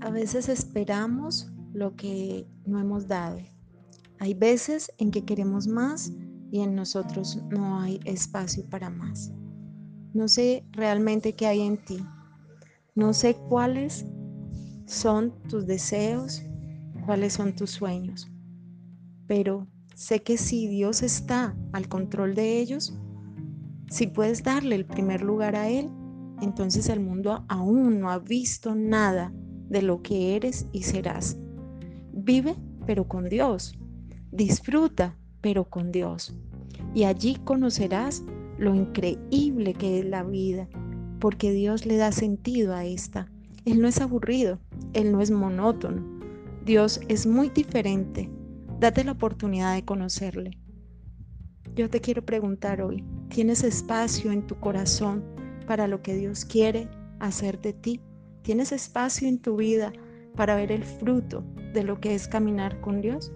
A veces esperamos lo que no hemos dado. Hay veces en que queremos más y en nosotros no hay espacio para más. No sé realmente qué hay en ti. No sé cuáles son tus deseos, cuáles son tus sueños. Pero sé que si Dios está al control de ellos, si puedes darle el primer lugar a Él, entonces el mundo aún no ha visto nada de lo que eres y serás. Vive, pero con Dios. Disfruta, pero con Dios. Y allí conocerás lo increíble que es la vida, porque Dios le da sentido a esta. Él no es aburrido, Él no es monótono. Dios es muy diferente. Date la oportunidad de conocerle. Yo te quiero preguntar hoy, ¿tienes espacio en tu corazón para lo que Dios quiere hacer de ti? ¿Tienes espacio en tu vida para ver el fruto de lo que es caminar con Dios?